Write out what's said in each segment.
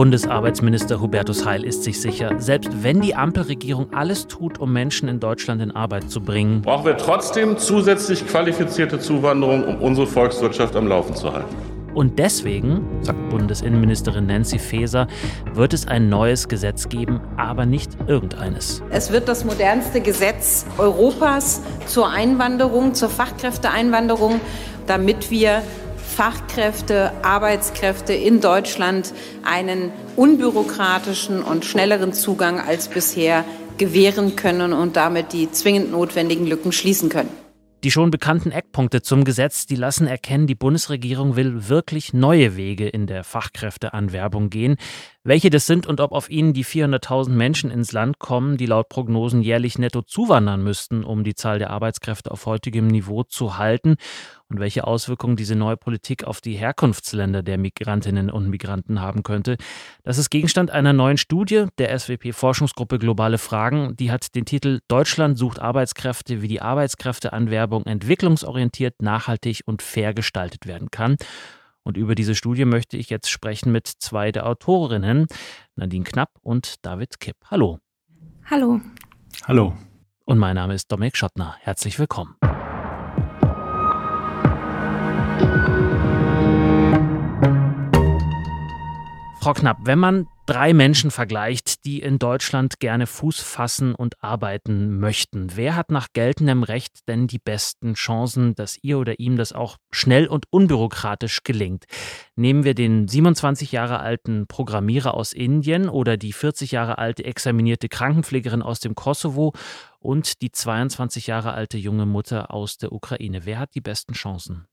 Bundesarbeitsminister Hubertus Heil ist sich sicher, selbst wenn die Ampelregierung alles tut, um Menschen in Deutschland in Arbeit zu bringen, brauchen wir trotzdem zusätzlich qualifizierte Zuwanderung, um unsere Volkswirtschaft am Laufen zu halten. Und deswegen, sagt Bundesinnenministerin Nancy Faeser, wird es ein neues Gesetz geben, aber nicht irgendeines. Es wird das modernste Gesetz Europas zur Einwanderung, zur Fachkräfteeinwanderung, damit wir Fachkräfte, Arbeitskräfte in Deutschland einen unbürokratischen und schnelleren Zugang als bisher gewähren können und damit die zwingend notwendigen Lücken schließen können. Die schon bekannten Eckpunkte zum Gesetz, die lassen erkennen, die Bundesregierung will wirklich neue Wege in der Fachkräfteanwerbung gehen. Welche das sind und ob auf ihnen die 400.000 Menschen ins Land kommen, die laut Prognosen jährlich netto zuwandern müssten, um die Zahl der Arbeitskräfte auf heutigem Niveau zu halten und welche Auswirkungen diese neue Politik auf die Herkunftsländer der Migrantinnen und Migranten haben könnte. Das ist Gegenstand einer neuen Studie der SWP-Forschungsgruppe Globale Fragen. Die hat den Titel Deutschland sucht Arbeitskräfte, wie die Arbeitskräfteanwerbung entwicklungsorientiert, nachhaltig und fair gestaltet werden kann. Und über diese Studie möchte ich jetzt sprechen mit zwei der Autorinnen, Nadine Knapp und David Kipp. Hallo. Hallo. Hallo. Und mein Name ist Dominik Schottner. Herzlich willkommen. Frau Knapp, wenn man drei Menschen vergleicht, die in Deutschland gerne Fuß fassen und arbeiten möchten, wer hat nach geltendem Recht denn die besten Chancen, dass ihr oder ihm das auch schnell und unbürokratisch gelingt? Nehmen wir den 27 Jahre alten Programmierer aus Indien oder die 40 Jahre alte examinierte Krankenpflegerin aus dem Kosovo und die 22 Jahre alte junge Mutter aus der Ukraine. Wer hat die besten Chancen?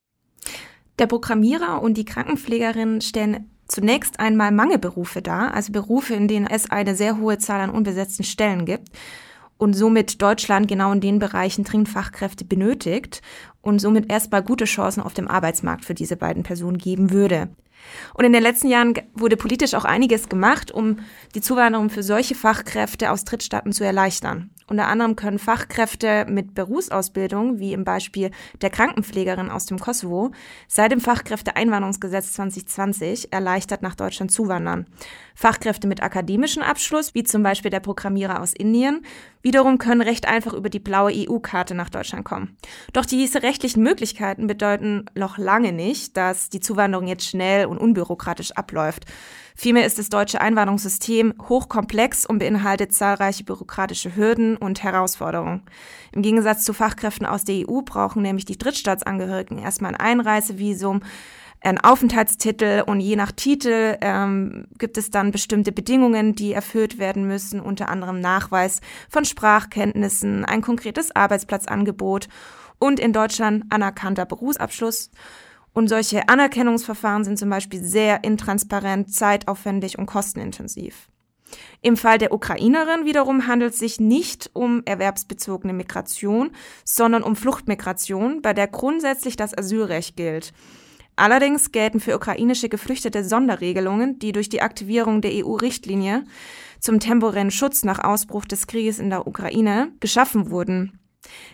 Der Programmierer und die Krankenpflegerin stellen zunächst einmal Mangelberufe dar, also Berufe, in denen es eine sehr hohe Zahl an unbesetzten Stellen gibt und somit Deutschland genau in den Bereichen dringend Fachkräfte benötigt und somit erstmal gute Chancen auf dem Arbeitsmarkt für diese beiden Personen geben würde. Und in den letzten Jahren wurde politisch auch einiges gemacht, um die Zuwanderung für solche Fachkräfte aus Drittstaaten zu erleichtern. Unter anderem können Fachkräfte mit Berufsausbildung, wie im Beispiel der Krankenpflegerin aus dem Kosovo, seit dem Fachkräfteeinwanderungsgesetz 2020 erleichtert nach Deutschland zuwandern. Fachkräfte mit akademischem Abschluss, wie zum Beispiel der Programmierer aus Indien, wiederum können recht einfach über die blaue EU-Karte nach Deutschland kommen. Doch diese rechtlichen Möglichkeiten bedeuten noch lange nicht, dass die Zuwanderung jetzt schnell und unbürokratisch abläuft. Vielmehr ist das deutsche Einwanderungssystem hochkomplex und beinhaltet zahlreiche bürokratische Hürden und Herausforderungen. Im Gegensatz zu Fachkräften aus der EU brauchen nämlich die Drittstaatsangehörigen erstmal ein Einreisevisum, ein Aufenthaltstitel und je nach Titel ähm, gibt es dann bestimmte Bedingungen, die erfüllt werden müssen, unter anderem Nachweis von Sprachkenntnissen, ein konkretes Arbeitsplatzangebot und in Deutschland anerkannter Berufsabschluss und solche Anerkennungsverfahren sind zum Beispiel sehr intransparent, zeitaufwendig und kostenintensiv. Im Fall der Ukrainerin wiederum handelt es sich nicht um erwerbsbezogene Migration, sondern um Fluchtmigration, bei der grundsätzlich das Asylrecht gilt. Allerdings gelten für ukrainische Geflüchtete Sonderregelungen, die durch die Aktivierung der EU-Richtlinie zum temporären Schutz nach Ausbruch des Krieges in der Ukraine geschaffen wurden.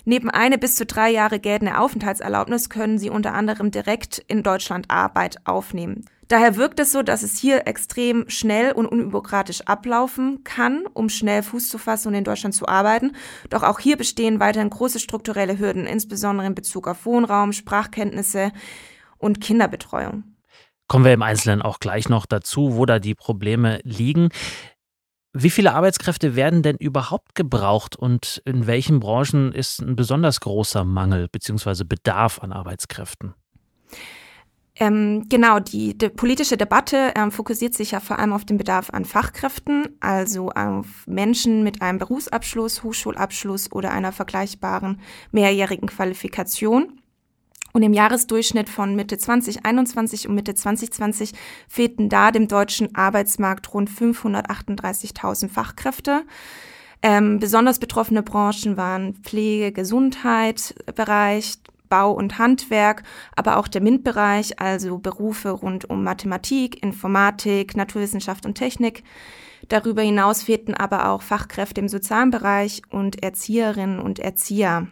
Neben eine bis zu drei Jahre geltende Aufenthaltserlaubnis können sie unter anderem direkt in Deutschland Arbeit aufnehmen. Daher wirkt es so, dass es hier extrem schnell und unbürokratisch ablaufen kann, um schnell Fuß zu fassen und in Deutschland zu arbeiten. Doch auch hier bestehen weiterhin große strukturelle Hürden, insbesondere in Bezug auf Wohnraum, Sprachkenntnisse und Kinderbetreuung. Kommen wir im Einzelnen auch gleich noch dazu, wo da die Probleme liegen. Wie viele Arbeitskräfte werden denn überhaupt gebraucht und in welchen Branchen ist ein besonders großer Mangel bzw. Bedarf an Arbeitskräften? Ähm, genau, die, die, politische Debatte ähm, fokussiert sich ja vor allem auf den Bedarf an Fachkräften, also auf Menschen mit einem Berufsabschluss, Hochschulabschluss oder einer vergleichbaren mehrjährigen Qualifikation. Und im Jahresdurchschnitt von Mitte 2021 und Mitte 2020 fehlten da dem deutschen Arbeitsmarkt rund 538.000 Fachkräfte. Ähm, besonders betroffene Branchen waren Pflege, Gesundheit, Bereich, Bau und Handwerk, aber auch der MINT-Bereich, also Berufe rund um Mathematik, Informatik, Naturwissenschaft und Technik. Darüber hinaus fehlten aber auch Fachkräfte im sozialen Bereich und Erzieherinnen und Erzieher.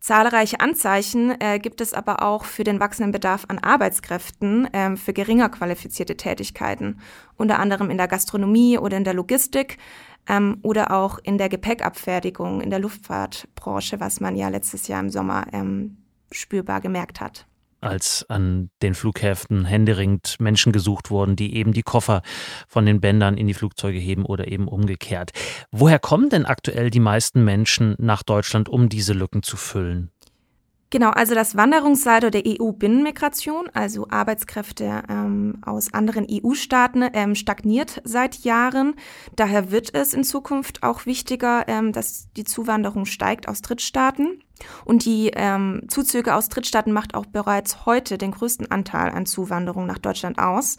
Zahlreiche Anzeichen äh, gibt es aber auch für den wachsenden Bedarf an Arbeitskräften äh, für geringer qualifizierte Tätigkeiten, unter anderem in der Gastronomie oder in der Logistik ähm, oder auch in der Gepäckabfertigung in der Luftfahrtbranche, was man ja letztes Jahr im Sommer ähm, spürbar gemerkt hat als an den Flughäfen händeringend Menschen gesucht wurden, die eben die Koffer von den Bändern in die Flugzeuge heben oder eben umgekehrt. Woher kommen denn aktuell die meisten Menschen nach Deutschland, um diese Lücken zu füllen? Genau, also das Wanderungssaldo der EU-Binnenmigration, also Arbeitskräfte ähm, aus anderen EU-Staaten, ähm, stagniert seit Jahren. Daher wird es in Zukunft auch wichtiger, ähm, dass die Zuwanderung steigt aus Drittstaaten. Und die ähm, Zuzüge aus Drittstaaten macht auch bereits heute den größten Anteil an Zuwanderung nach Deutschland aus.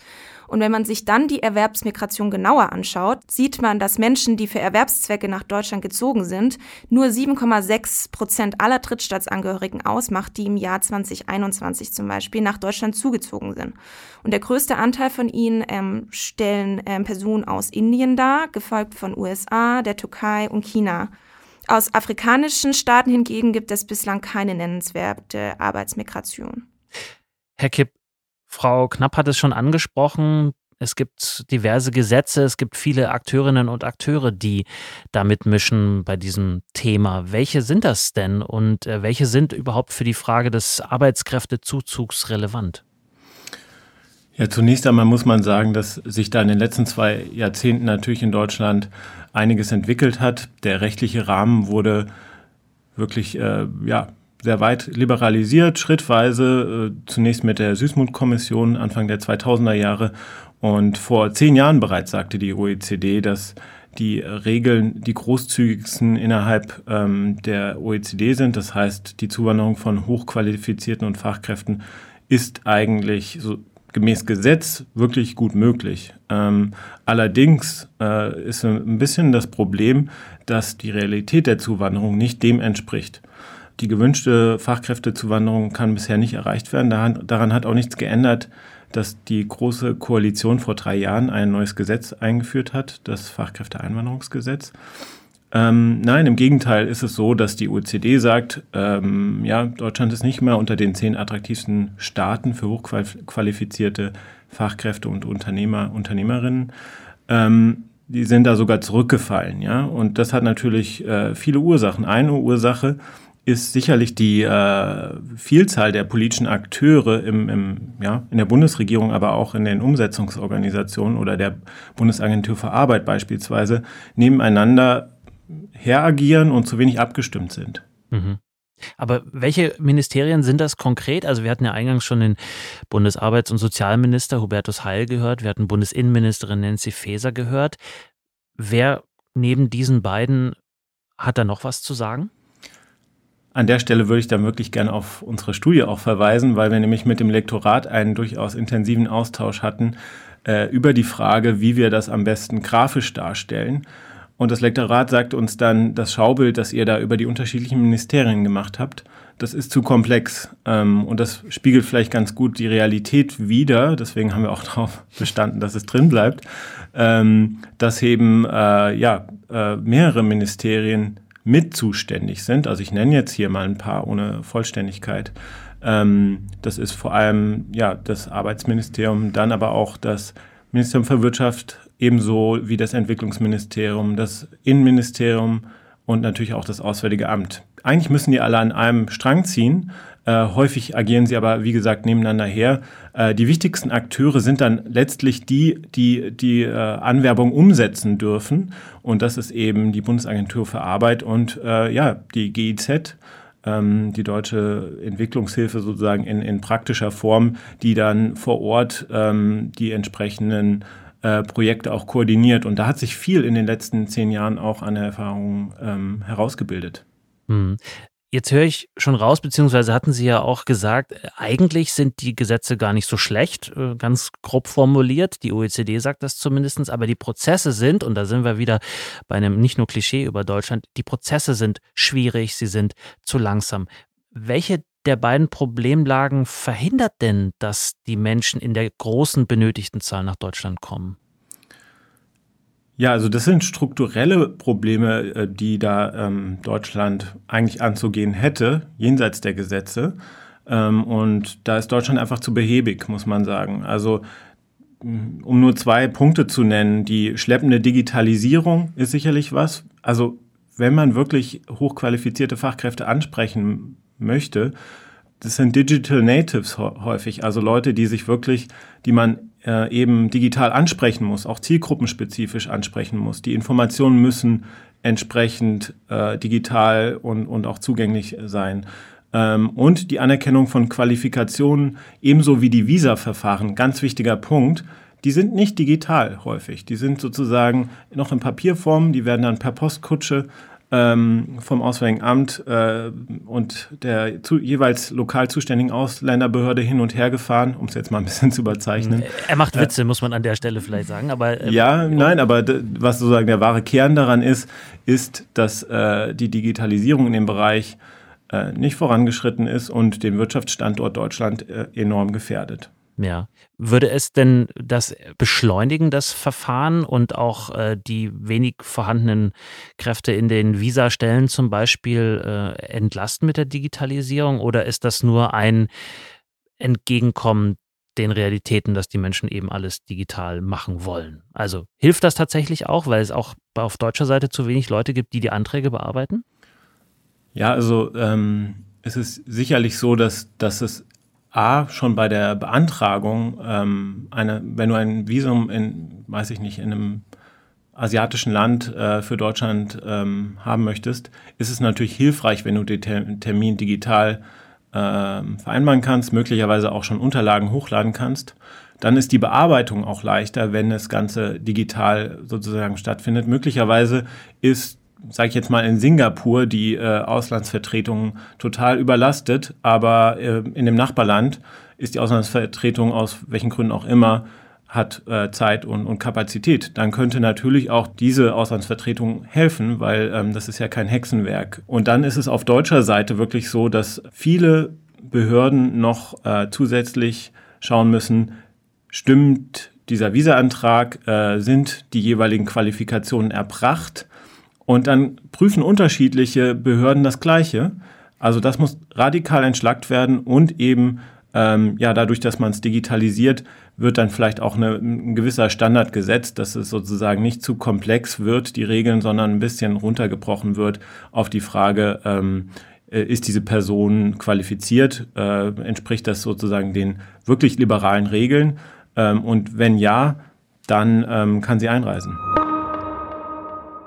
Und wenn man sich dann die Erwerbsmigration genauer anschaut, sieht man, dass Menschen, die für Erwerbszwecke nach Deutschland gezogen sind, nur 7,6 Prozent aller Drittstaatsangehörigen ausmacht, die im Jahr 2021 zum Beispiel nach Deutschland zugezogen sind. Und der größte Anteil von ihnen ähm, stellen ähm, Personen aus Indien dar, gefolgt von USA, der Türkei und China. Aus afrikanischen Staaten hingegen gibt es bislang keine nennenswerte Arbeitsmigration. Herr Kipp, Frau Knapp hat es schon angesprochen. Es gibt diverse Gesetze, es gibt viele Akteurinnen und Akteure, die da mitmischen bei diesem Thema. Welche sind das denn und äh, welche sind überhaupt für die Frage des Arbeitskräftezuzugs relevant? Ja, zunächst einmal muss man sagen, dass sich da in den letzten zwei Jahrzehnten natürlich in Deutschland einiges entwickelt hat. Der rechtliche Rahmen wurde wirklich äh, ja, sehr weit liberalisiert, schrittweise, äh, zunächst mit der Süßmut-Kommission Anfang der 2000er Jahre. Und vor zehn Jahren bereits sagte die OECD, dass die Regeln die großzügigsten innerhalb ähm, der OECD sind. Das heißt, die Zuwanderung von hochqualifizierten und Fachkräften ist eigentlich so gemäß Gesetz wirklich gut möglich. Ähm, allerdings äh, ist ein bisschen das Problem, dass die Realität der Zuwanderung nicht dem entspricht. Die gewünschte Fachkräftezuwanderung kann bisher nicht erreicht werden. Daran, daran hat auch nichts geändert, dass die Große Koalition vor drei Jahren ein neues Gesetz eingeführt hat, das Fachkräfteeinwanderungsgesetz. Ähm, nein, im Gegenteil ist es so, dass die OECD sagt, ähm, ja, Deutschland ist nicht mehr unter den zehn attraktivsten Staaten für hochqualifizierte Fachkräfte und Unternehmer, Unternehmerinnen. Ähm, die sind da sogar zurückgefallen, ja. Und das hat natürlich äh, viele Ursachen. Eine Ursache ist sicherlich die äh, Vielzahl der politischen Akteure im, im, ja, in der Bundesregierung, aber auch in den Umsetzungsorganisationen oder der Bundesagentur für Arbeit beispielsweise nebeneinander heragieren und zu wenig abgestimmt sind. Mhm. Aber welche Ministerien sind das konkret? Also wir hatten ja eingangs schon den Bundesarbeits- und Sozialminister Hubertus Heil gehört, wir hatten Bundesinnenministerin Nancy Faeser gehört. Wer neben diesen beiden hat da noch was zu sagen? An der Stelle würde ich dann wirklich gerne auf unsere Studie auch verweisen, weil wir nämlich mit dem Lektorat einen durchaus intensiven Austausch hatten äh, über die Frage, wie wir das am besten grafisch darstellen. Und das Lektorat sagt uns dann, das Schaubild, das ihr da über die unterschiedlichen Ministerien gemacht habt, das ist zu komplex. Ähm, und das spiegelt vielleicht ganz gut die Realität wider. Deswegen haben wir auch darauf bestanden, dass es drin bleibt. Ähm, dass eben äh, ja, äh, mehrere Ministerien mit zuständig sind. Also ich nenne jetzt hier mal ein paar ohne Vollständigkeit. Ähm, das ist vor allem ja, das Arbeitsministerium, dann aber auch das Ministerium für Wirtschaft, ebenso wie das Entwicklungsministerium, das Innenministerium und natürlich auch das Auswärtige Amt. Eigentlich müssen die alle an einem Strang ziehen. Äh, häufig agieren sie aber, wie gesagt, nebeneinander her. Äh, die wichtigsten Akteure sind dann letztlich die, die die äh, Anwerbung umsetzen dürfen. Und das ist eben die Bundesagentur für Arbeit und äh, ja, die GIZ ähm, die deutsche Entwicklungshilfe sozusagen in, in praktischer Form, die dann vor Ort ähm, die entsprechenden äh, Projekte auch koordiniert. Und da hat sich viel in den letzten zehn Jahren auch an Erfahrungen ähm, herausgebildet. Hm. Jetzt höre ich schon raus, beziehungsweise hatten Sie ja auch gesagt, eigentlich sind die Gesetze gar nicht so schlecht, äh, ganz grob formuliert. Die OECD sagt das zumindest, aber die Prozesse sind, und da sind wir wieder bei einem nicht nur Klischee über Deutschland, die Prozesse sind schwierig, sie sind zu langsam. Welche der beiden Problemlagen verhindert denn, dass die Menschen in der großen benötigten Zahl nach Deutschland kommen? Ja, also das sind strukturelle Probleme, äh, die da ähm, Deutschland eigentlich anzugehen hätte, jenseits der Gesetze. Ähm, und da ist Deutschland einfach zu behäbig, muss man sagen. Also um nur zwei Punkte zu nennen, die schleppende Digitalisierung ist sicherlich was. Also wenn man wirklich hochqualifizierte Fachkräfte ansprechen möchte, das sind Digital Natives häufig, also Leute, die sich wirklich, die man äh, eben digital ansprechen muss, auch zielgruppenspezifisch ansprechen muss. Die Informationen müssen entsprechend äh, digital und, und auch zugänglich sein. Ähm, und die Anerkennung von Qualifikationen, ebenso wie die Visa-Verfahren, ganz wichtiger Punkt. Die sind nicht digital häufig. Die sind sozusagen noch in Papierform. Die werden dann per Postkutsche ähm, vom Auswärtigen Amt äh, und der zu, jeweils lokal zuständigen Ausländerbehörde hin und her gefahren, um es jetzt mal ein bisschen zu überzeichnen. Er macht äh, Witze, äh, muss man an der Stelle vielleicht sagen. Aber, äh, ja, nein, aber was sozusagen der wahre Kern daran ist, ist, dass äh, die Digitalisierung in dem Bereich äh, nicht vorangeschritten ist und den Wirtschaftsstandort Deutschland enorm gefährdet. Ja. Würde es denn das beschleunigen, das Verfahren und auch äh, die wenig vorhandenen Kräfte in den Visastellen zum Beispiel äh, entlasten mit der Digitalisierung? Oder ist das nur ein Entgegenkommen den Realitäten, dass die Menschen eben alles digital machen wollen? Also hilft das tatsächlich auch, weil es auch auf deutscher Seite zu wenig Leute gibt, die die Anträge bearbeiten? Ja, also ähm, es ist sicherlich so, dass, dass es A, schon bei der Beantragung, ähm, eine, wenn du ein Visum in, weiß ich nicht, in einem asiatischen Land äh, für Deutschland ähm, haben möchtest, ist es natürlich hilfreich, wenn du den Termin digital äh, vereinbaren kannst, möglicherweise auch schon Unterlagen hochladen kannst. Dann ist die Bearbeitung auch leichter, wenn das Ganze digital sozusagen stattfindet. Möglicherweise ist sage ich jetzt mal, in Singapur die äh, Auslandsvertretung total überlastet, aber äh, in dem Nachbarland ist die Auslandsvertretung aus welchen Gründen auch immer hat äh, Zeit und, und Kapazität, dann könnte natürlich auch diese Auslandsvertretung helfen, weil ähm, das ist ja kein Hexenwerk. Und dann ist es auf deutscher Seite wirklich so, dass viele Behörden noch äh, zusätzlich schauen müssen, stimmt dieser Visaantrag, äh, sind die jeweiligen Qualifikationen erbracht und dann prüfen unterschiedliche Behörden das Gleiche. Also das muss radikal entschlackt werden und eben ähm, ja dadurch, dass man es digitalisiert, wird dann vielleicht auch eine, ein gewisser Standard gesetzt, dass es sozusagen nicht zu komplex wird, die Regeln, sondern ein bisschen runtergebrochen wird auf die Frage, ähm, äh, ist diese Person qualifiziert, äh, entspricht das sozusagen den wirklich liberalen Regeln ähm, und wenn ja, dann ähm, kann sie einreisen.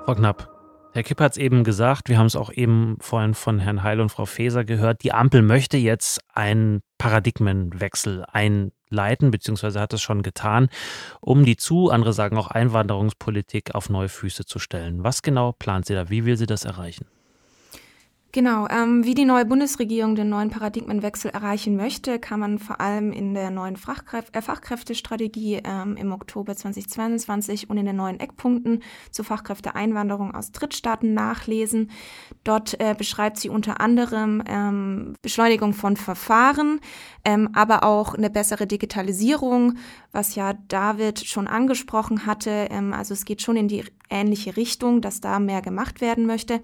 Frau Knapp, Herr Kipp hat es eben gesagt, wir haben es auch eben vorhin von Herrn Heil und Frau Faeser gehört, die Ampel möchte jetzt einen Paradigmenwechsel einleiten, beziehungsweise hat es schon getan, um die zu, andere sagen auch Einwanderungspolitik auf neue Füße zu stellen. Was genau plant sie da? Wie will sie das erreichen? Genau, ähm, wie die neue Bundesregierung den neuen Paradigmenwechsel erreichen möchte, kann man vor allem in der neuen Fachkräf äh, Fachkräftestrategie ähm, im Oktober 2022 und in den neuen Eckpunkten zur Fachkräfteeinwanderung aus Drittstaaten nachlesen. Dort äh, beschreibt sie unter anderem ähm, Beschleunigung von Verfahren, ähm, aber auch eine bessere Digitalisierung, was ja David schon angesprochen hatte. Ähm, also es geht schon in die ähnliche Richtung, dass da mehr gemacht werden möchte.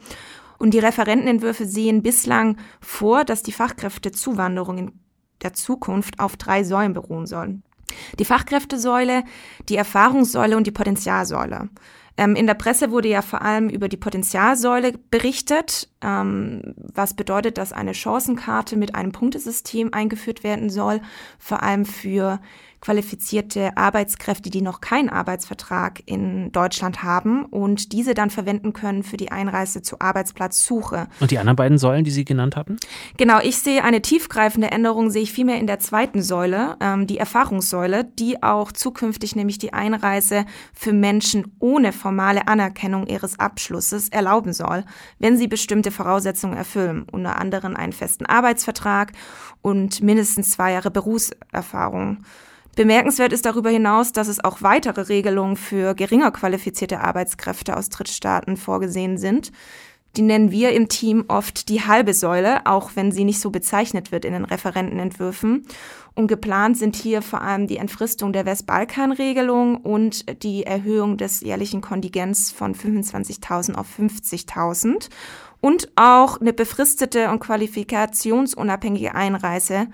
Und die Referentenentwürfe sehen bislang vor, dass die Fachkräftezuwanderung in der Zukunft auf drei Säulen beruhen soll. Die Fachkräftesäule, die Erfahrungssäule und die Potenzialsäule. Ähm, in der Presse wurde ja vor allem über die Potenzialsäule berichtet, ähm, was bedeutet, dass eine Chancenkarte mit einem Punktesystem eingeführt werden soll, vor allem für qualifizierte Arbeitskräfte, die noch keinen Arbeitsvertrag in Deutschland haben und diese dann verwenden können für die Einreise zur Arbeitsplatzsuche. Und die anderen beiden Säulen, die Sie genannt hatten? Genau, ich sehe eine tiefgreifende Änderung, sehe ich vielmehr in der zweiten Säule, ähm, die Erfahrungssäule, die auch zukünftig nämlich die Einreise für Menschen ohne formale Anerkennung ihres Abschlusses erlauben soll, wenn sie bestimmte Voraussetzungen erfüllen, unter anderem einen festen Arbeitsvertrag und mindestens zwei Jahre Berufserfahrung. Bemerkenswert ist darüber hinaus, dass es auch weitere Regelungen für geringer qualifizierte Arbeitskräfte aus Drittstaaten vorgesehen sind. Die nennen wir im Team oft die halbe Säule, auch wenn sie nicht so bezeichnet wird in den Referentenentwürfen. Und geplant sind hier vor allem die Entfristung der Westbalkan-Regelung und die Erhöhung des jährlichen Kontingents von 25.000 auf 50.000 und auch eine befristete und qualifikationsunabhängige Einreise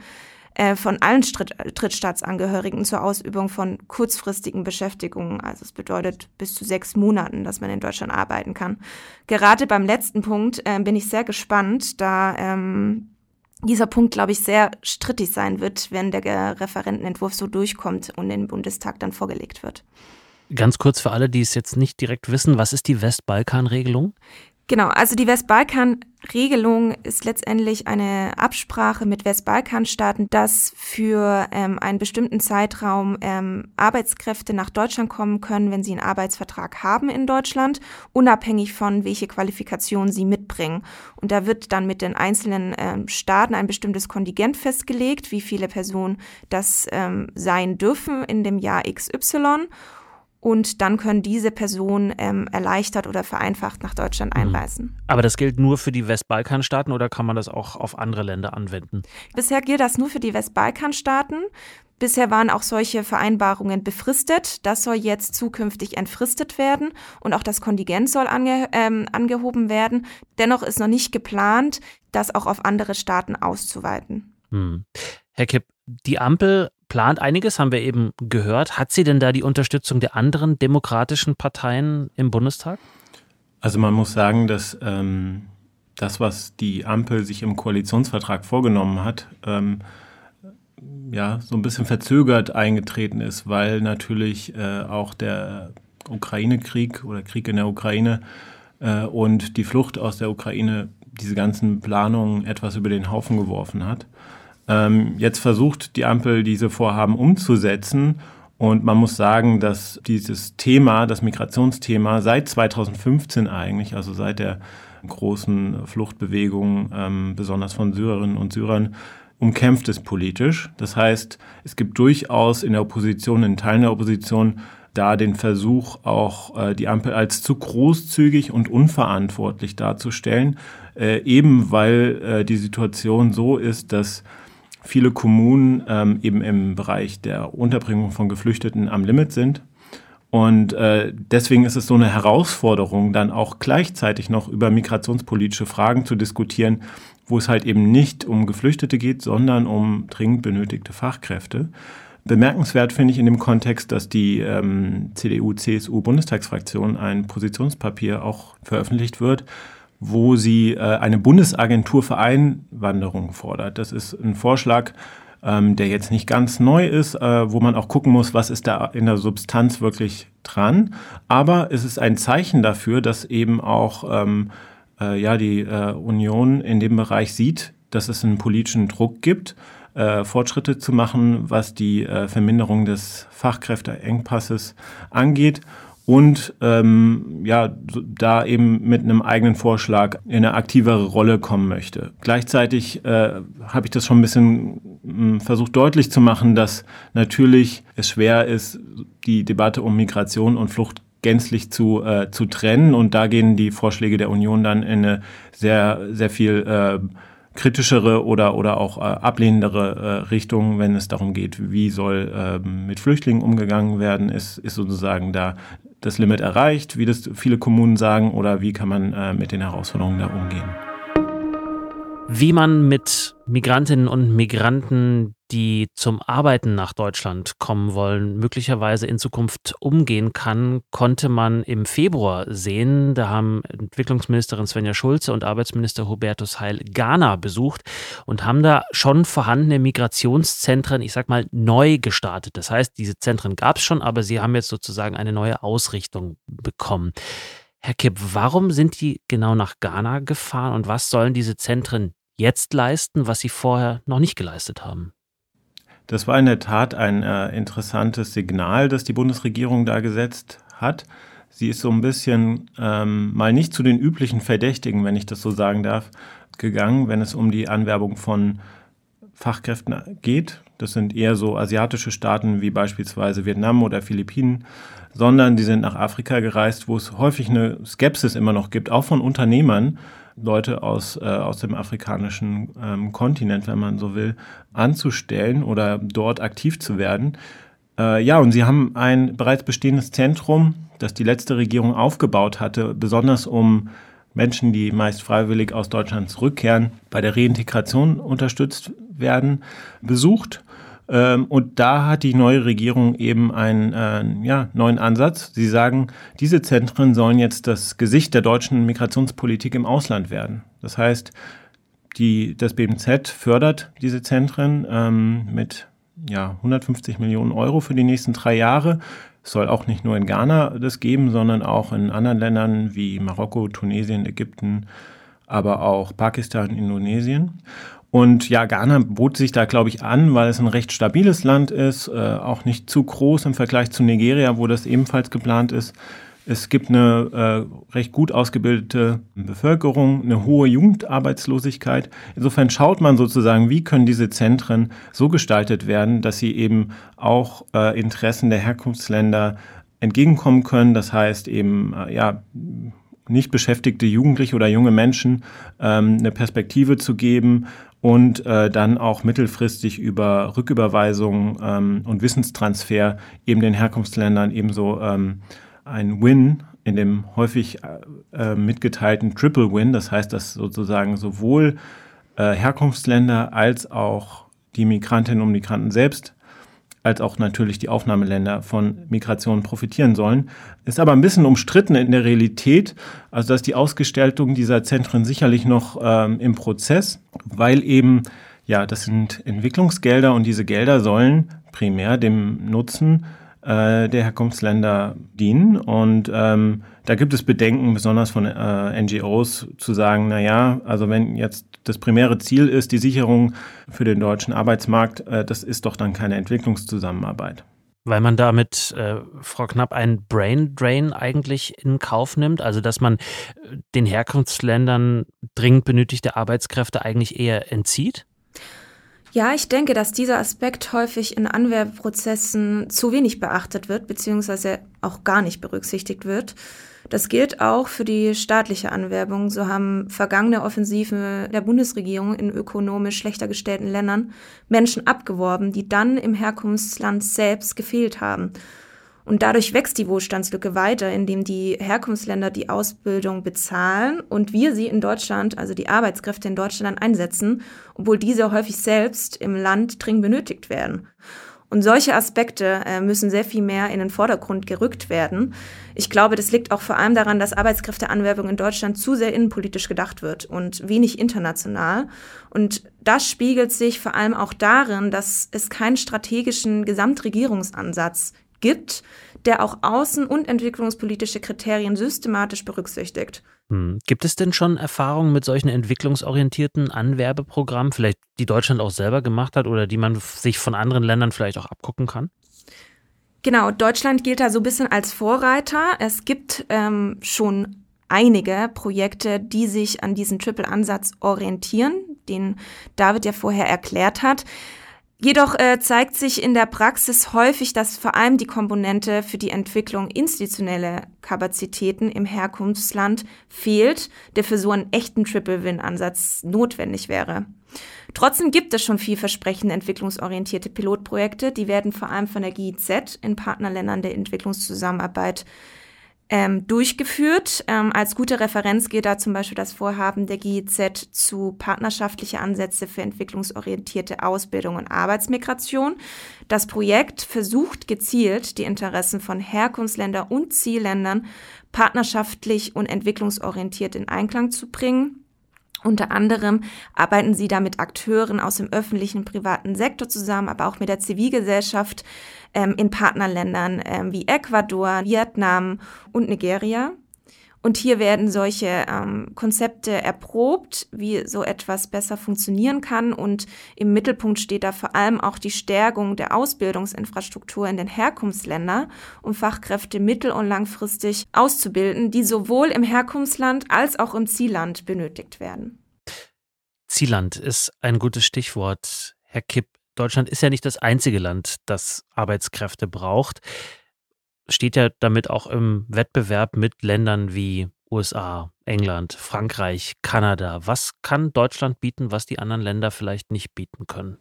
äh, von allen Drittstaatsangehörigen zur Ausübung von kurzfristigen Beschäftigungen. Also es bedeutet bis zu sechs Monaten, dass man in Deutschland arbeiten kann. Gerade beim letzten Punkt äh, bin ich sehr gespannt, da ähm, dieser Punkt, glaube ich, sehr strittig sein wird, wenn der Referentenentwurf so durchkommt und den Bundestag dann vorgelegt wird. Ganz kurz für alle, die es jetzt nicht direkt wissen, was ist die Westbalkan-Regelung? Genau, also die Westbalkan-Regelung ist letztendlich eine Absprache mit Westbalkanstaaten, dass für ähm, einen bestimmten Zeitraum ähm, Arbeitskräfte nach Deutschland kommen können, wenn sie einen Arbeitsvertrag haben in Deutschland, unabhängig von welche Qualifikationen sie mitbringen. Und da wird dann mit den einzelnen ähm, Staaten ein bestimmtes Kontingent festgelegt, wie viele Personen das ähm, sein dürfen in dem Jahr XY und dann können diese Personen ähm, erleichtert oder vereinfacht nach Deutschland mhm. einreisen. Aber das gilt nur für die Westbalkanstaaten oder kann man das auch auf andere Länder anwenden? Bisher gilt das nur für die Westbalkanstaaten. Bisher waren auch solche Vereinbarungen befristet. Das soll jetzt zukünftig entfristet werden und auch das Kontingent soll ange, ähm, angehoben werden. Dennoch ist noch nicht geplant, das auch auf andere Staaten auszuweiten. Hm. Herr Kipp, die Ampel plant einiges, haben wir eben gehört. Hat sie denn da die Unterstützung der anderen demokratischen Parteien im Bundestag? Also man muss sagen, dass ähm, das, was die Ampel sich im Koalitionsvertrag vorgenommen hat, ähm, ja, so ein bisschen verzögert eingetreten ist, weil natürlich äh, auch der Ukraine-Krieg oder Krieg in der Ukraine äh, und die Flucht aus der Ukraine diese ganzen Planungen etwas über den Haufen geworfen hat. Ähm, jetzt versucht die Ampel diese Vorhaben umzusetzen. Und man muss sagen, dass dieses Thema, das Migrationsthema, seit 2015 eigentlich, also seit der großen Fluchtbewegung, ähm, besonders von Syrerinnen und Syrern, umkämpft ist politisch. Das heißt, es gibt durchaus in der Opposition, in Teilen der Opposition, da den Versuch, auch äh, die Ampel als zu großzügig und unverantwortlich darzustellen, äh, eben weil äh, die Situation so ist, dass viele Kommunen ähm, eben im Bereich der Unterbringung von Geflüchteten am Limit sind. Und äh, deswegen ist es so eine Herausforderung, dann auch gleichzeitig noch über migrationspolitische Fragen zu diskutieren, wo es halt eben nicht um Geflüchtete geht, sondern um dringend benötigte Fachkräfte. Bemerkenswert finde ich in dem Kontext, dass die ähm, CDU-CSU-Bundestagsfraktion ein Positionspapier auch veröffentlicht wird, wo sie äh, eine Bundesagentur für Einwanderung fordert. Das ist ein Vorschlag, ähm, der jetzt nicht ganz neu ist, äh, wo man auch gucken muss, was ist da in der Substanz wirklich dran. Aber es ist ein Zeichen dafür, dass eben auch ähm, äh, ja, die äh, Union in dem Bereich sieht, dass es einen politischen Druck gibt, äh, Fortschritte zu machen, was die äh, Verminderung des Fachkräfteengpasses angeht und ähm, ja, da eben mit einem eigenen Vorschlag in eine aktivere Rolle kommen möchte. Gleichzeitig äh, habe ich das schon ein bisschen mh, hm, versucht deutlich zu machen, dass natürlich es schwer ist, die Debatte um Migration und Flucht gänzlich zu, äh, zu trennen. Und da gehen die Vorschläge der Union dann in eine sehr, sehr viel äh, kritischere oder, oder auch äh, ablehnendere äh, Richtung, wenn es darum geht, wie soll äh, mit Flüchtlingen umgegangen werden, ist, ist sozusagen da das Limit erreicht, wie das viele Kommunen sagen, oder wie kann man äh, mit den Herausforderungen da umgehen. Wie man mit Migrantinnen und Migranten, die zum Arbeiten nach Deutschland kommen wollen, möglicherweise in Zukunft umgehen kann, konnte man im Februar sehen. Da haben Entwicklungsministerin Svenja Schulze und Arbeitsminister Hubertus Heil Ghana besucht und haben da schon vorhandene Migrationszentren, ich sag mal, neu gestartet. Das heißt, diese Zentren gab es schon, aber sie haben jetzt sozusagen eine neue Ausrichtung bekommen. Herr Kipp, warum sind die genau nach Ghana gefahren und was sollen diese Zentren jetzt leisten, was sie vorher noch nicht geleistet haben? Das war in der Tat ein äh, interessantes Signal, das die Bundesregierung da gesetzt hat. Sie ist so ein bisschen ähm, mal nicht zu den üblichen Verdächtigen, wenn ich das so sagen darf, gegangen, wenn es um die Anwerbung von Fachkräften geht. Das sind eher so asiatische Staaten wie beispielsweise Vietnam oder Philippinen, sondern die sind nach Afrika gereist, wo es häufig eine Skepsis immer noch gibt, auch von Unternehmern, Leute aus, äh, aus dem afrikanischen ähm, Kontinent, wenn man so will, anzustellen oder dort aktiv zu werden. Äh, ja, und sie haben ein bereits bestehendes Zentrum, das die letzte Regierung aufgebaut hatte, besonders um Menschen, die meist freiwillig aus Deutschland zurückkehren, bei der Reintegration unterstützt werden, besucht. Ähm, und da hat die neue Regierung eben einen äh, ja, neuen Ansatz. Sie sagen, diese Zentren sollen jetzt das Gesicht der deutschen Migrationspolitik im Ausland werden. Das heißt, die, das BMZ fördert diese Zentren ähm, mit ja, 150 Millionen Euro für die nächsten drei Jahre. Es soll auch nicht nur in Ghana das geben, sondern auch in anderen Ländern wie Marokko, Tunesien, Ägypten, aber auch Pakistan, Indonesien. Und ja, Ghana bot sich da, glaube ich, an, weil es ein recht stabiles Land ist, äh, auch nicht zu groß im Vergleich zu Nigeria, wo das ebenfalls geplant ist. Es gibt eine äh, recht gut ausgebildete Bevölkerung, eine hohe Jugendarbeitslosigkeit. Insofern schaut man sozusagen, wie können diese Zentren so gestaltet werden, dass sie eben auch äh, Interessen der Herkunftsländer entgegenkommen können. Das heißt eben, äh, ja, nicht beschäftigte Jugendliche oder junge Menschen ähm, eine Perspektive zu geben und äh, dann auch mittelfristig über Rücküberweisung ähm, und Wissenstransfer eben den Herkunftsländern ebenso ähm, ein Win in dem häufig äh, äh, mitgeteilten Triple Win, das heißt, dass sozusagen sowohl äh, Herkunftsländer als auch die Migrantinnen und Migranten selbst als auch natürlich die Aufnahmeländer von Migration profitieren sollen. Ist aber ein bisschen umstritten in der Realität. Also dass die Ausgestaltung dieser Zentren sicherlich noch ähm, im Prozess, weil eben, ja, das sind Entwicklungsgelder und diese Gelder sollen primär dem Nutzen äh, der Herkunftsländer dienen. Und ähm, da gibt es Bedenken, besonders von äh, NGOs, zu sagen, na ja, also wenn jetzt das primäre Ziel ist, die Sicherung für den deutschen Arbeitsmarkt, äh, das ist doch dann keine Entwicklungszusammenarbeit. Weil man damit, äh, Frau Knapp, einen Brain Drain eigentlich in Kauf nimmt, also dass man äh, den Herkunftsländern dringend benötigte Arbeitskräfte eigentlich eher entzieht? Ja, ich denke, dass dieser Aspekt häufig in Anwerbeprozessen zu wenig beachtet wird, beziehungsweise auch gar nicht berücksichtigt wird. Das gilt auch für die staatliche Anwerbung. So haben vergangene Offensiven der Bundesregierung in ökonomisch schlechter gestellten Ländern Menschen abgeworben, die dann im Herkunftsland selbst gefehlt haben. Und dadurch wächst die Wohlstandslücke weiter, indem die Herkunftsländer die Ausbildung bezahlen und wir sie in Deutschland, also die Arbeitskräfte in Deutschland einsetzen, obwohl diese häufig selbst im Land dringend benötigt werden. Und solche Aspekte äh, müssen sehr viel mehr in den Vordergrund gerückt werden. Ich glaube, das liegt auch vor allem daran, dass Arbeitskräfteanwerbung in Deutschland zu sehr innenpolitisch gedacht wird und wenig international. Und das spiegelt sich vor allem auch darin, dass es keinen strategischen Gesamtregierungsansatz gibt, der auch außen- und entwicklungspolitische Kriterien systematisch berücksichtigt. Hm. Gibt es denn schon Erfahrungen mit solchen entwicklungsorientierten Anwerbeprogrammen, vielleicht die Deutschland auch selber gemacht hat oder die man sich von anderen Ländern vielleicht auch abgucken kann? Genau, Deutschland gilt da so ein bisschen als Vorreiter. Es gibt ähm, schon einige Projekte, die sich an diesen Triple-Ansatz orientieren, den David ja vorher erklärt hat. Jedoch äh, zeigt sich in der Praxis häufig, dass vor allem die Komponente für die Entwicklung institutionelle Kapazitäten im Herkunftsland fehlt, der für so einen echten Triple-Win-Ansatz notwendig wäre. Trotzdem gibt es schon vielversprechende entwicklungsorientierte Pilotprojekte, die werden vor allem von der GIZ in Partnerländern der Entwicklungszusammenarbeit ähm, durchgeführt. Ähm, als gute Referenz gilt da zum Beispiel das Vorhaben der GIZ zu partnerschaftliche Ansätze für entwicklungsorientierte Ausbildung und Arbeitsmigration. Das Projekt versucht gezielt, die Interessen von Herkunftsländern und Zielländern partnerschaftlich und entwicklungsorientiert in Einklang zu bringen. Unter anderem arbeiten sie da mit Akteuren aus dem öffentlichen privaten Sektor zusammen, aber auch mit der Zivilgesellschaft ähm, in Partnerländern ähm, wie Ecuador, Vietnam und Nigeria. Und hier werden solche ähm, Konzepte erprobt, wie so etwas besser funktionieren kann. Und im Mittelpunkt steht da vor allem auch die Stärkung der Ausbildungsinfrastruktur in den Herkunftsländern, um Fachkräfte mittel- und langfristig auszubilden, die sowohl im Herkunftsland als auch im Zielland benötigt werden. Zielland ist ein gutes Stichwort. Herr Kipp, Deutschland ist ja nicht das einzige Land, das Arbeitskräfte braucht. Steht ja damit auch im Wettbewerb mit Ländern wie USA, England, Frankreich, Kanada. Was kann Deutschland bieten, was die anderen Länder vielleicht nicht bieten können?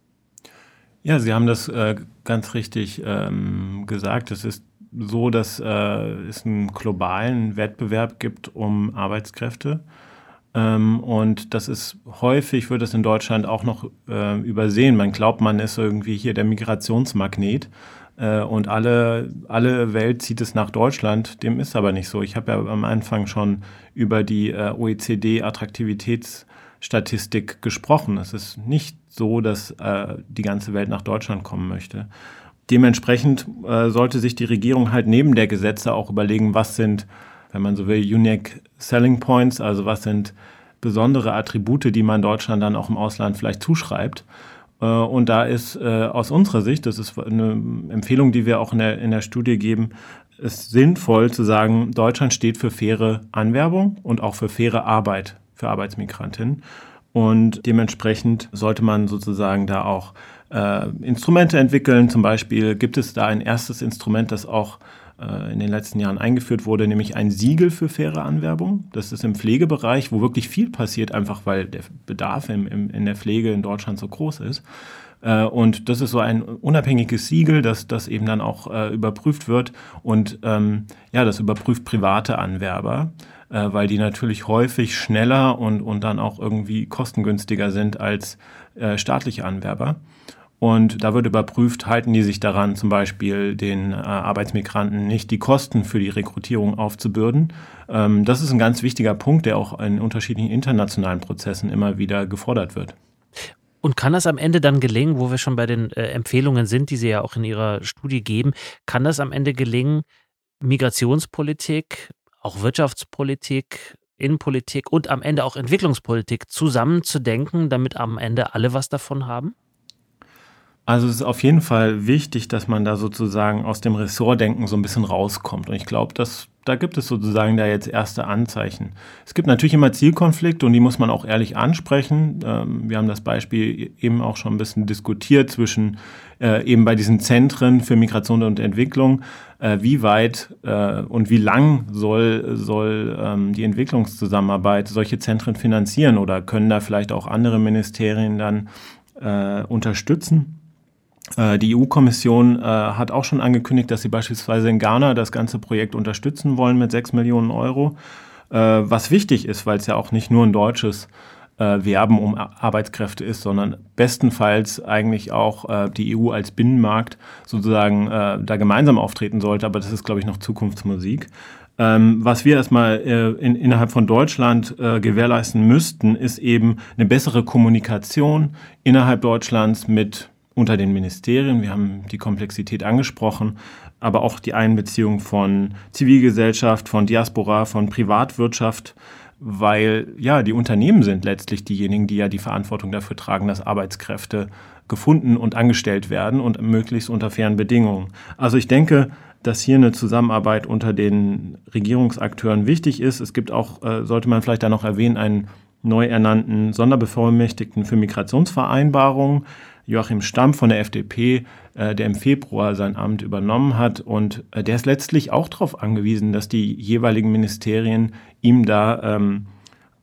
Ja, Sie haben das äh, ganz richtig ähm, gesagt. Es ist so, dass äh, es einen globalen Wettbewerb gibt um Arbeitskräfte. Ähm, und das ist häufig, wird das in Deutschland auch noch äh, übersehen. Man glaubt, man ist irgendwie hier der Migrationsmagnet äh, und alle, alle Welt zieht es nach Deutschland. Dem ist aber nicht so. Ich habe ja am Anfang schon über die äh, OECD-Attraktivitätsstatistik gesprochen. Es ist nicht so, dass äh, die ganze Welt nach Deutschland kommen möchte. Dementsprechend äh, sollte sich die Regierung halt neben der Gesetze auch überlegen, was sind, wenn man so will, Unique Selling Points, also was sind besondere Attribute, die man Deutschland dann auch im Ausland vielleicht zuschreibt. Äh, und da ist äh, aus unserer Sicht, das ist eine Empfehlung, die wir auch in der, in der Studie geben, ist sinnvoll zu sagen, Deutschland steht für faire Anwerbung und auch für faire Arbeit für Arbeitsmigrantinnen. Und dementsprechend sollte man sozusagen da auch äh, Instrumente entwickeln. Zum Beispiel gibt es da ein erstes Instrument, das auch in den letzten Jahren eingeführt wurde, nämlich ein Siegel für faire Anwerbung. Das ist im Pflegebereich, wo wirklich viel passiert, einfach weil der Bedarf im, im, in der Pflege in Deutschland so groß ist. Äh, und das ist so ein unabhängiges Siegel, das, das eben dann auch äh, überprüft wird. Und ähm, ja, das überprüft private Anwerber, äh, weil die natürlich häufig schneller und, und dann auch irgendwie kostengünstiger sind als äh, staatliche Anwerber. Und da wird überprüft, halten die sich daran, zum Beispiel den äh, Arbeitsmigranten nicht die Kosten für die Rekrutierung aufzubürden. Ähm, das ist ein ganz wichtiger Punkt, der auch in unterschiedlichen internationalen Prozessen immer wieder gefordert wird. Und kann das am Ende dann gelingen, wo wir schon bei den äh, Empfehlungen sind, die Sie ja auch in Ihrer Studie geben, kann das am Ende gelingen, Migrationspolitik, auch Wirtschaftspolitik, Innenpolitik und am Ende auch Entwicklungspolitik zusammenzudenken, damit am Ende alle was davon haben? Also es ist auf jeden Fall wichtig, dass man da sozusagen aus dem Ressortdenken so ein bisschen rauskommt. Und ich glaube, dass da gibt es sozusagen da jetzt erste Anzeichen. Es gibt natürlich immer Zielkonflikte und die muss man auch ehrlich ansprechen. Ähm, wir haben das Beispiel eben auch schon ein bisschen diskutiert zwischen äh, eben bei diesen Zentren für Migration und Entwicklung. Äh, wie weit äh, und wie lang soll, soll ähm, die Entwicklungszusammenarbeit solche Zentren finanzieren oder können da vielleicht auch andere Ministerien dann unterstützen? Äh, die EU-Kommission äh, hat auch schon angekündigt, dass sie beispielsweise in Ghana das ganze Projekt unterstützen wollen mit 6 Millionen Euro, äh, was wichtig ist, weil es ja auch nicht nur ein deutsches äh, Werben um Arbeitskräfte ist, sondern bestenfalls eigentlich auch äh, die EU als Binnenmarkt sozusagen äh, da gemeinsam auftreten sollte. Aber das ist, glaube ich, noch Zukunftsmusik. Ähm, was wir erstmal äh, in, innerhalb von Deutschland äh, gewährleisten müssten, ist eben eine bessere Kommunikation innerhalb Deutschlands mit unter den Ministerien. Wir haben die Komplexität angesprochen, aber auch die Einbeziehung von Zivilgesellschaft, von Diaspora, von Privatwirtschaft, weil ja, die Unternehmen sind letztlich diejenigen, die ja die Verantwortung dafür tragen, dass Arbeitskräfte gefunden und angestellt werden und möglichst unter fairen Bedingungen. Also ich denke, dass hier eine Zusammenarbeit unter den Regierungsakteuren wichtig ist. Es gibt auch, äh, sollte man vielleicht da noch erwähnen, einen neu ernannten Sonderbevollmächtigten für Migrationsvereinbarungen, Joachim Stamm von der FDP, äh, der im Februar sein Amt übernommen hat. Und äh, der ist letztlich auch darauf angewiesen, dass die jeweiligen Ministerien ihm da ähm,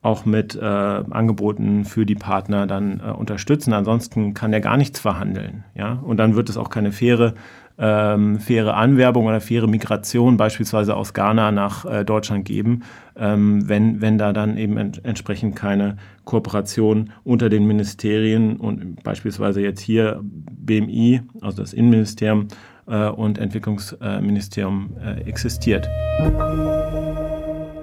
auch mit äh, Angeboten für die Partner dann äh, unterstützen. Ansonsten kann er gar nichts verhandeln. Ja? Und dann wird es auch keine faire ähm, faire Anwerbung oder faire Migration beispielsweise aus Ghana nach äh, Deutschland geben, ähm, wenn, wenn da dann eben ent entsprechend keine Kooperation unter den Ministerien und beispielsweise jetzt hier BMI, also das Innenministerium äh, und Entwicklungsministerium äh, existiert.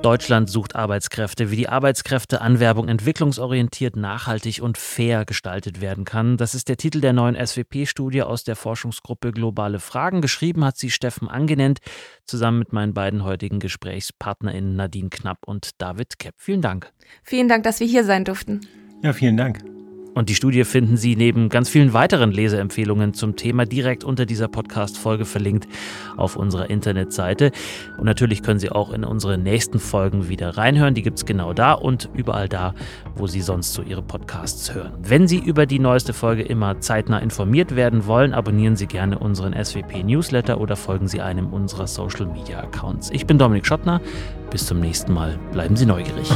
Deutschland sucht Arbeitskräfte. Wie die Arbeitskräfteanwerbung entwicklungsorientiert, nachhaltig und fair gestaltet werden kann, das ist der Titel der neuen SWP-Studie aus der Forschungsgruppe Globale Fragen. Geschrieben hat sie Steffen Angenent zusammen mit meinen beiden heutigen GesprächspartnerInnen Nadine Knapp und David Kepp. Vielen Dank. Vielen Dank, dass wir hier sein durften. Ja, vielen Dank. Und die Studie finden Sie neben ganz vielen weiteren Leseempfehlungen zum Thema direkt unter dieser Podcast-Folge verlinkt auf unserer Internetseite. Und natürlich können Sie auch in unsere nächsten Folgen wieder reinhören. Die gibt es genau da und überall da, wo Sie sonst so Ihre Podcasts hören. Wenn Sie über die neueste Folge immer zeitnah informiert werden wollen, abonnieren Sie gerne unseren SWP-Newsletter oder folgen Sie einem unserer Social-Media-Accounts. Ich bin Dominik Schottner. Bis zum nächsten Mal. Bleiben Sie neugierig.